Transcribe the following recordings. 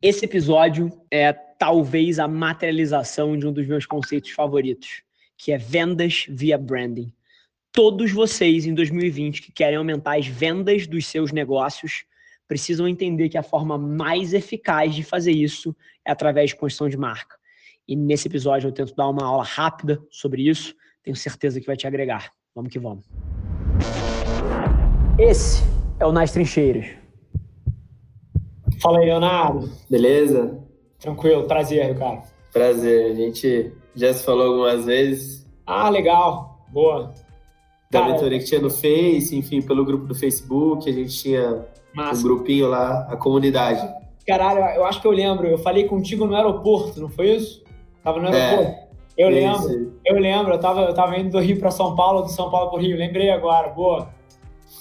Esse episódio é talvez a materialização de um dos meus conceitos favoritos, que é vendas via branding. Todos vocês em 2020 que querem aumentar as vendas dos seus negócios precisam entender que a forma mais eficaz de fazer isso é através de construção de marca. E nesse episódio eu tento dar uma aula rápida sobre isso, tenho certeza que vai te agregar. Vamos que vamos. Esse é o Nas Trincheiras Fala aí, Leonardo. Beleza? Tranquilo, prazer, cara. Prazer, a gente já se falou algumas vezes. Ah, legal, boa. Da cara, mentoria que tinha no Face, enfim, pelo grupo do Facebook, a gente tinha massa. um grupinho lá, a comunidade. Caralho, eu acho que eu lembro, eu falei contigo no aeroporto, não foi isso? Tava no é, aeroporto. É, eu lembro, isso. eu lembro, eu tava, eu tava indo do Rio para São Paulo, do São Paulo pro Rio, lembrei agora, boa.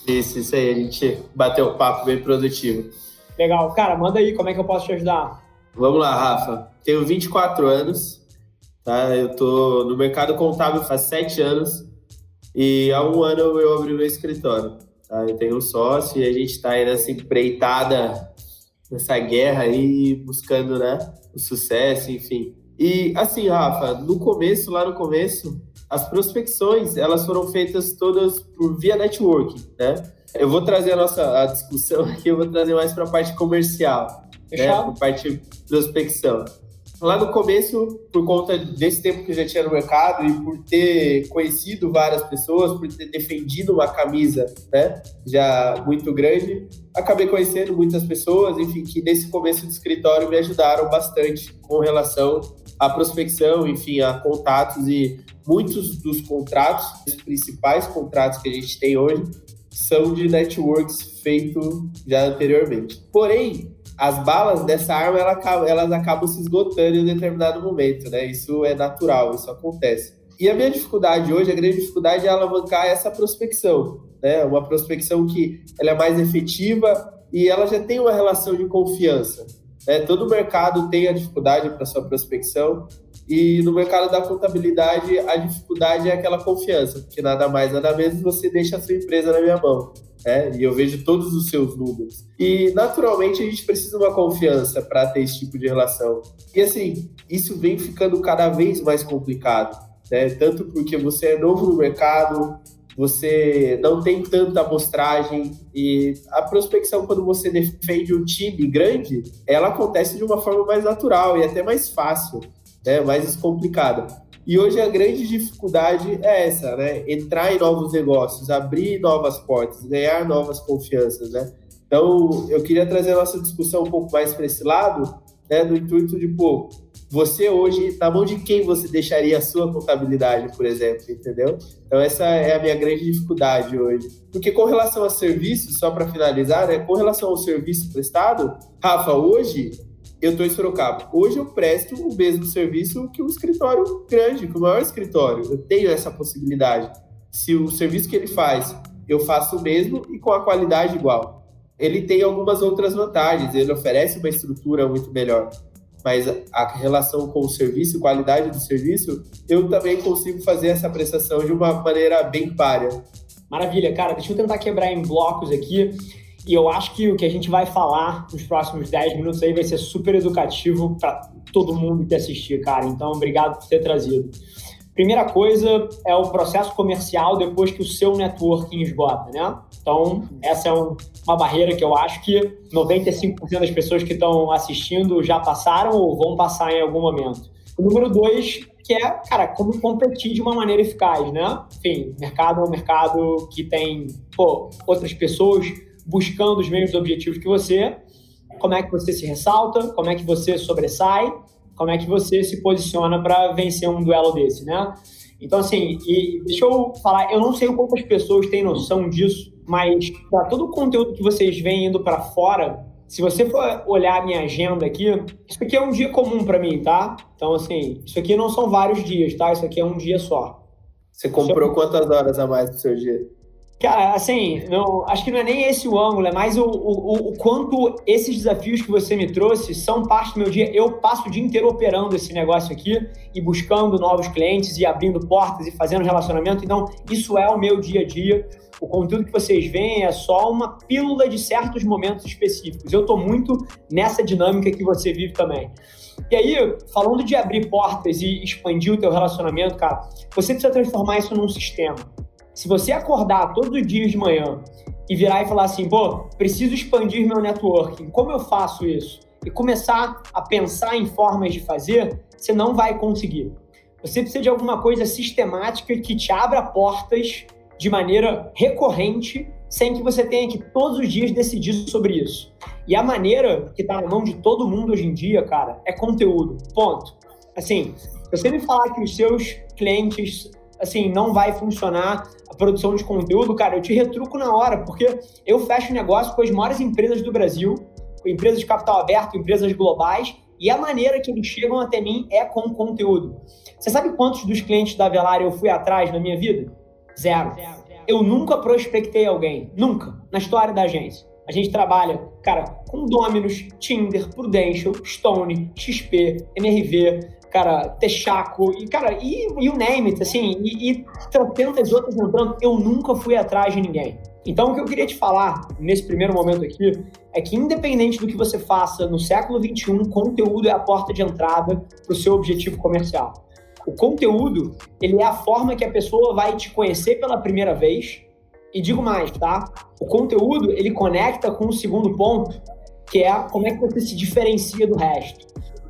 Isso, isso aí, a gente bateu um papo bem produtivo. Legal. Cara, manda aí, como é que eu posso te ajudar? Vamos lá, Rafa. Tenho 24 anos, tá? Eu tô no mercado contábil faz 7 anos e há um ano eu abri meu escritório. Tá? Eu tenho um sócio e a gente está aí nessa empreitada, nessa guerra aí, buscando, né, o sucesso, enfim. E assim, Rafa, no começo, lá no começo, as prospecções, elas foram feitas todas por via networking, né? Eu vou trazer a nossa a discussão aqui, eu vou trazer mais para a parte comercial, né? Para a parte prospecção. Lá no começo, por conta desse tempo que eu já tinha no mercado e por ter conhecido várias pessoas, por ter defendido uma camisa, né, já muito grande, acabei conhecendo muitas pessoas, enfim, que nesse começo do escritório me ajudaram bastante com relação à prospecção, enfim, a contatos e muitos dos contratos, os principais contratos que a gente tem hoje, são de networks feito já anteriormente. Porém, as balas dessa arma elas acabam se esgotando em um determinado momento, né? Isso é natural, isso acontece. E a minha dificuldade hoje, a grande dificuldade é alavancar essa prospecção, né? Uma prospecção que ela é mais efetiva e ela já tem uma relação de confiança. Né? Todo mercado tem a dificuldade para sua prospecção, e no mercado da contabilidade, a dificuldade é aquela confiança, porque nada mais, nada menos você deixa a sua empresa na minha mão. Né? E eu vejo todos os seus números. E naturalmente a gente precisa de uma confiança para ter esse tipo de relação. E assim, isso vem ficando cada vez mais complicado, né? Tanto porque você é novo no mercado, você não tem tanta amostragem e a prospecção quando você defende um time grande, ela acontece de uma forma mais natural e até mais fácil né, mais descomplicada. E hoje a grande dificuldade é essa, né? Entrar em novos negócios, abrir novas portas, ganhar novas confianças, né? Então, eu queria trazer a nossa discussão um pouco mais para esse lado, né? No intuito de, pô, você hoje, na mão de quem você deixaria a sua contabilidade, por exemplo, entendeu? Então, essa é a minha grande dificuldade hoje. Porque com relação a serviço, só para finalizar, né? Com relação ao serviço prestado, Rafa, hoje eu estou em Sorocaba. Hoje eu presto o mesmo serviço que um escritório grande, que o maior escritório. Eu tenho essa possibilidade. Se o serviço que ele faz, eu faço o mesmo e com a qualidade igual. Ele tem algumas outras vantagens, ele oferece uma estrutura muito melhor. Mas a relação com o serviço, qualidade do serviço, eu também consigo fazer essa prestação de uma maneira bem párea. Maravilha, cara. Deixa eu tentar quebrar em blocos aqui e eu acho que o que a gente vai falar nos próximos 10 minutos aí vai ser super educativo para todo mundo que assistir, cara. Então, obrigado por ter trazido. Primeira coisa é o processo comercial depois que o seu networking esgota, né? Então, essa é um, uma barreira que eu acho que 95% das pessoas que estão assistindo já passaram ou vão passar em algum momento. O número dois, que é, cara, como competir de uma maneira eficaz, né? Enfim, mercado é um mercado que tem pô, outras pessoas buscando os mesmos objetivos que você, como é que você se ressalta, como é que você sobressai, como é que você se posiciona para vencer um duelo desse, né? Então, assim, e deixa eu falar, eu não sei quantas pessoas têm noção disso, mas para todo o conteúdo que vocês vêm indo para fora, se você for olhar a minha agenda aqui, isso aqui é um dia comum para mim, tá? Então, assim, isso aqui não são vários dias, tá? Isso aqui é um dia só. Você comprou quantas horas a mais pro seu dia? Cara, assim, não, acho que não é nem esse o ângulo, é mais o, o, o, quanto esses desafios que você me trouxe são parte do meu dia. Eu passo o dia inteiro operando esse negócio aqui e buscando novos clientes e abrindo portas e fazendo relacionamento. Então, isso é o meu dia a dia. O conteúdo que vocês veem é só uma pílula de certos momentos específicos. Eu estou muito nessa dinâmica que você vive também. E aí, falando de abrir portas e expandir o teu relacionamento, cara, você precisa transformar isso num sistema. Se você acordar todos os dias de manhã e virar e falar assim, pô, preciso expandir meu networking, como eu faço isso? E começar a pensar em formas de fazer, você não vai conseguir. Você precisa de alguma coisa sistemática que te abra portas de maneira recorrente, sem que você tenha que todos os dias decidir sobre isso. E a maneira que está na mão de todo mundo hoje em dia, cara, é conteúdo. Ponto. Assim, se você me falar que os seus clientes assim, não vai funcionar a produção de conteúdo, cara, eu te retruco na hora, porque eu fecho negócio com as maiores empresas do Brasil, com empresas de capital aberto, empresas globais, e a maneira que eles chegam até mim é com conteúdo. Você sabe quantos dos clientes da Velar eu fui atrás na minha vida? Zero. Eu nunca prospectei alguém, nunca, na história da agência. A gente trabalha, cara, com Dominus, Tinder, Prudential, Stone, XP, MRV, cara, Texaco, e, cara, e, e o name it, assim, e, e tantas outras entrando, eu nunca fui atrás de ninguém. Então, o que eu queria te falar nesse primeiro momento aqui é que, independente do que você faça no século XXI, conteúdo é a porta de entrada para o seu objetivo comercial. O conteúdo, ele é a forma que a pessoa vai te conhecer pela primeira vez. E digo mais, tá? O conteúdo, ele conecta com o segundo ponto, que é como é que você se diferencia do resto.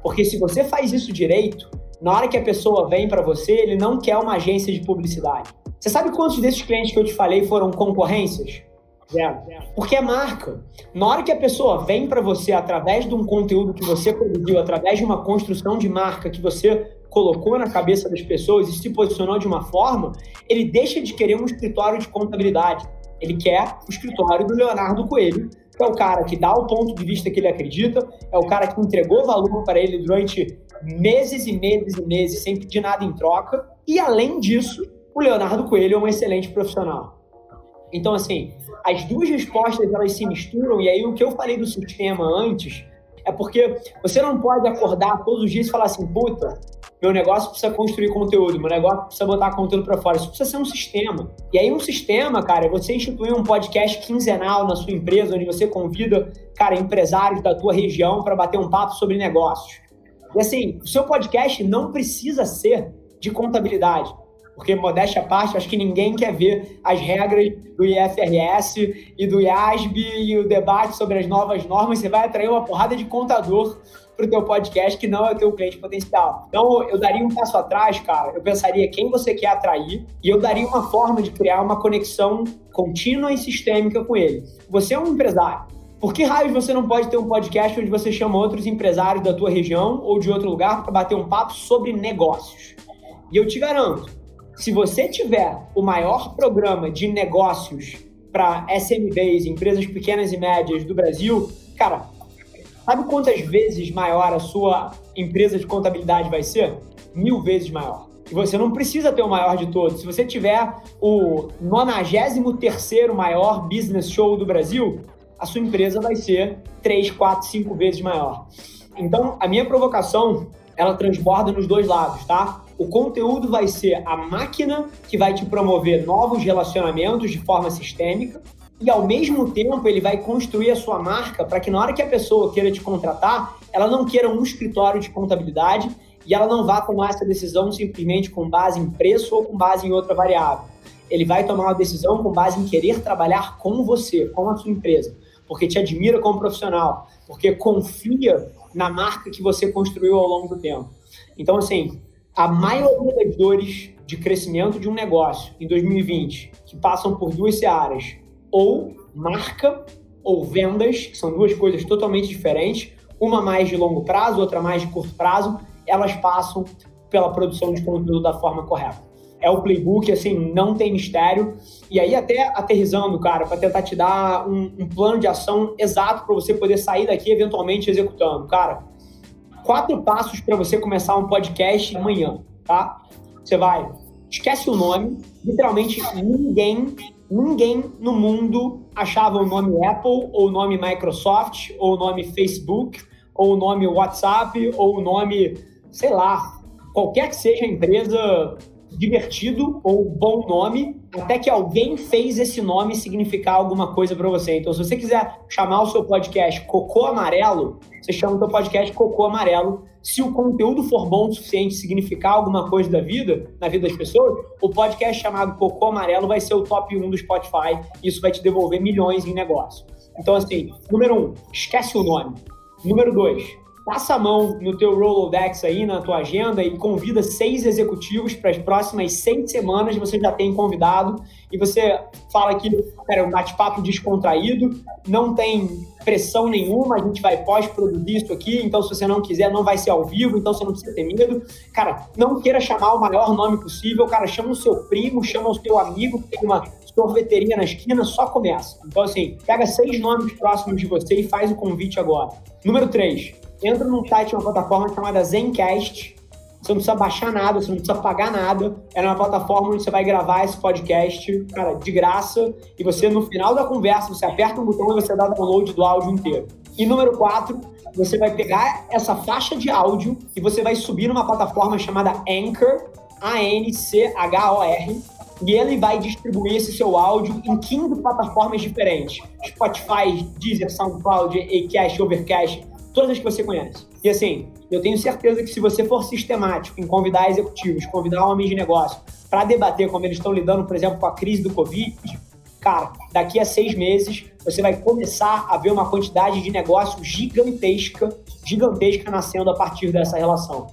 Porque se você faz isso direito, na hora que a pessoa vem para você, ele não quer uma agência de publicidade. Você sabe quantos desses clientes que eu te falei foram concorrências? Zero. Porque é marca. Na hora que a pessoa vem para você através de um conteúdo que você produziu, através de uma construção de marca que você colocou na cabeça das pessoas e se posicionou de uma forma, ele deixa de querer um escritório de contabilidade. Ele quer o escritório do Leonardo Coelho, é o cara que dá o ponto de vista que ele acredita, é o cara que entregou valor para ele durante meses e meses e meses sem pedir nada em troca. E além disso, o Leonardo Coelho é um excelente profissional. Então, assim, as duas respostas elas se misturam, e aí o que eu falei do sistema antes é porque você não pode acordar todos os dias e falar assim, puta, meu negócio precisa construir conteúdo, meu negócio precisa botar conteúdo para fora. Isso precisa ser um sistema. E aí, um sistema, cara, é você instituir um podcast quinzenal na sua empresa, onde você convida, cara, empresários da tua região para bater um papo sobre negócios. E assim, o seu podcast não precisa ser de contabilidade. Porque, modéstia à parte, acho que ninguém quer ver as regras do IFRS e do IASB e o debate sobre as novas normas. Você vai atrair uma porrada de contador para o teu podcast que não é o teu cliente potencial. Então, eu daria um passo atrás, cara. Eu pensaria quem você quer atrair e eu daria uma forma de criar uma conexão contínua e sistêmica com ele. Você é um empresário. Por que raios você não pode ter um podcast onde você chama outros empresários da tua região ou de outro lugar para bater um papo sobre negócios? E eu te garanto, se você tiver o maior programa de negócios para SMBs, empresas pequenas e médias do Brasil, cara, Sabe quantas vezes maior a sua empresa de contabilidade vai ser? Mil vezes maior. E você não precisa ter o maior de todos. Se você tiver o 93 maior business show do Brasil, a sua empresa vai ser 3, 4, 5 vezes maior. Então, a minha provocação, ela transborda nos dois lados, tá? O conteúdo vai ser a máquina que vai te promover novos relacionamentos de forma sistêmica e ao mesmo tempo ele vai construir a sua marca para que na hora que a pessoa queira te contratar, ela não queira um escritório de contabilidade e ela não vá tomar essa decisão simplesmente com base em preço ou com base em outra variável. Ele vai tomar uma decisão com base em querer trabalhar com você, com a sua empresa, porque te admira como profissional, porque confia na marca que você construiu ao longo do tempo. Então, assim, a maioria das dores de crescimento de um negócio em 2020 que passam por duas searas, ou marca ou vendas, que são duas coisas totalmente diferentes, uma mais de longo prazo, outra mais de curto prazo, elas passam pela produção de conteúdo da forma correta. É o playbook, assim, não tem mistério. E aí, até aterrizando, cara, para tentar te dar um, um plano de ação exato para você poder sair daqui eventualmente executando. Cara, quatro passos para você começar um podcast amanhã, tá? Você vai, esquece o nome, literalmente ninguém, ninguém no mundo achava o nome Apple, ou o nome Microsoft, ou o nome Facebook, ou o nome WhatsApp, ou o nome, sei lá, qualquer que seja a empresa divertido ou bom nome, até que alguém fez esse nome significar alguma coisa para você. Então, se você quiser chamar o seu podcast Cocô Amarelo, você chama o seu podcast Cocô Amarelo. Se o conteúdo for bom o suficiente, significar alguma coisa da vida, na vida das pessoas, o podcast chamado Cocô Amarelo vai ser o top 1 do Spotify. Isso vai te devolver milhões em negócio. Então, assim, número um, esquece o nome. Número dois, passa a mão no teu Rolodex aí, na tua agenda e convida seis executivos para as próximas seis semanas você já tem convidado e você fala que, cara, é um bate-papo descontraído, não tem pressão nenhuma, a gente vai pós-produzir isso aqui, então se você não quiser, não vai ser ao vivo, então você não precisa ter medo. Cara, não queira chamar o maior nome possível, cara, chama o seu primo, chama o seu amigo que tem uma sorveteria na esquina, só começa. Então, assim, pega seis nomes próximos de você e faz o convite agora. Número três, entra num site, uma plataforma chamada Zencast. Você não precisa baixar nada, você não precisa pagar nada. É uma plataforma onde você vai gravar esse podcast, cara, de graça. E você, no final da conversa, você aperta um botão e você dá download do áudio inteiro. E número quatro, você vai pegar essa faixa de áudio e você vai subir numa plataforma chamada Anchor, A-N-C-H-O-R, e ele vai distribuir esse seu áudio em 15 plataformas diferentes. Spotify, Deezer, SoundCloud, Acast, Overcast, todas as que você conhece. E assim, eu tenho certeza que se você for sistemático em convidar executivos, convidar homens de negócio para debater como eles estão lidando, por exemplo, com a crise do Covid, cara, daqui a seis meses você vai começar a ver uma quantidade de negócio gigantesca, gigantesca nascendo a partir dessa relação.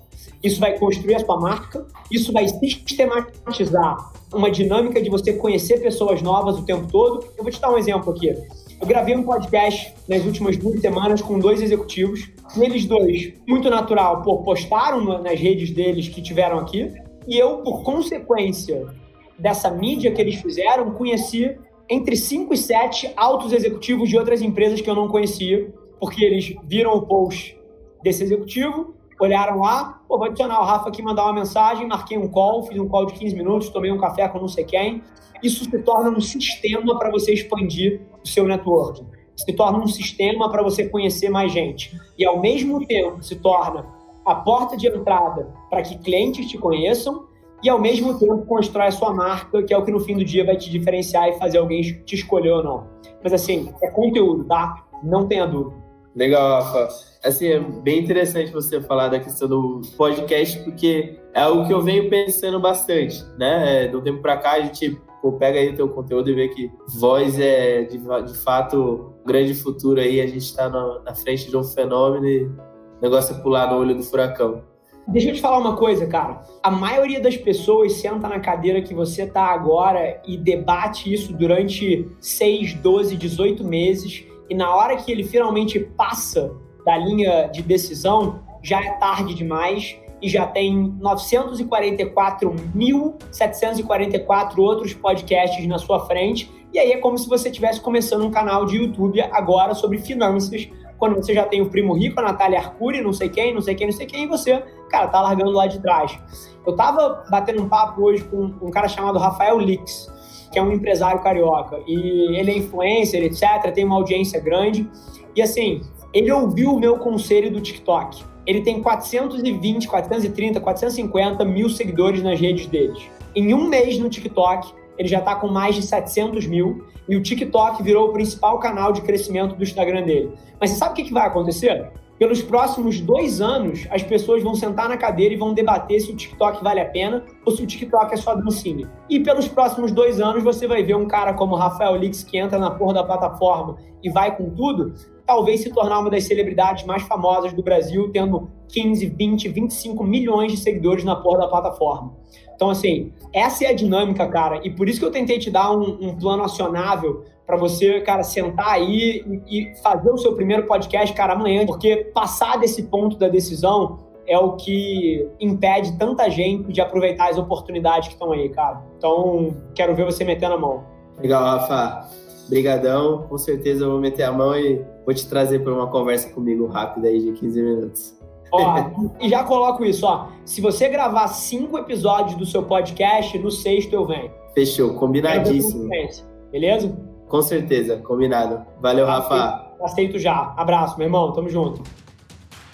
Isso vai construir a sua marca, isso vai sistematizar uma dinâmica de você conhecer pessoas novas o tempo todo. Eu vou te dar um exemplo aqui. Eu gravei um podcast nas últimas duas semanas com dois executivos. Eles dois, muito natural, pô, postaram nas redes deles que tiveram aqui. E eu, por consequência dessa mídia que eles fizeram, conheci entre 5 e 7 altos executivos de outras empresas que eu não conhecia, porque eles viram o post desse executivo, olharam lá, pô, vou adicionar o Rafa aqui, mandar uma mensagem, marquei um call, fiz um call de 15 minutos, tomei um café com não sei quem, isso se torna um sistema para você expandir o seu network. Se torna um sistema para você conhecer mais gente. E, ao mesmo tempo, se torna a porta de entrada para que clientes te conheçam e, ao mesmo tempo, constrói a sua marca, que é o que no fim do dia vai te diferenciar e fazer alguém te escolher ou não. Mas, assim, é conteúdo, tá? Não tenha dúvida. Legal, Rafa. Assim, é bem interessante você falar da questão do podcast, porque é algo que eu venho pensando bastante, né? Do tempo para cá, a gente pô, pega aí o teu conteúdo e vê que voz é, de, de fato, um grande futuro aí. A gente está na, na, frente de um fenômeno e o negócio é pular no olho do furacão. Deixa eu te falar uma coisa, cara. A maioria das pessoas senta na cadeira que você tá agora e debate isso durante 6, 12, 18 meses. E na hora que ele finalmente passa da linha de decisão, já é tarde demais e já tem 944.744 outros podcasts na sua frente. E aí é como se você estivesse começando um canal de YouTube agora sobre finanças, quando você já tem o Primo Rico, a Natália Arcuri, não sei quem, não sei quem, não sei quem, e você, cara, tá largando lá de trás. Eu tava batendo um papo hoje com um cara chamado Rafael Lix, que é um empresário carioca, e ele é influencer, etc., tem uma audiência grande, e assim, ele ouviu o meu conselho do TikTok ele tem 420, 430, 450 mil seguidores nas redes deles. Em um mês no TikTok, ele já está com mais de 700 mil e o TikTok virou o principal canal de crescimento do Instagram dele. Mas você sabe o que, que vai acontecer? Pelos próximos dois anos, as pessoas vão sentar na cadeira e vão debater se o TikTok vale a pena ou se o TikTok é só dancinha. E pelos próximos dois anos, você vai ver um cara como Rafael Lix que entra na porra da plataforma e vai com tudo, talvez se tornar uma das celebridades mais famosas do Brasil, tendo 15, 20, 25 milhões de seguidores na porra da plataforma. Então, assim, essa é a dinâmica, cara, e por isso que eu tentei te dar um, um plano acionável para você, cara, sentar aí e, fazer o seu primeiro podcast, cara, amanhã, porque passar desse ponto da decisão é o que impede tanta gente de aproveitar as oportunidades que estão aí, cara. Então, quero ver você metendo a mão. Legal, Rafa. Obrigadão. Com certeza eu vou meter a mão e vou te trazer para uma conversa comigo rápida aí de 15 minutos. Ó, e já coloco isso, ó. Se você gravar cinco episódios do seu podcast, no sexto eu venho. Fechou, combinadíssimo. Beleza? Com certeza, combinado. Valeu, Rafa. Aceito já. Abraço, meu irmão. Tamo junto.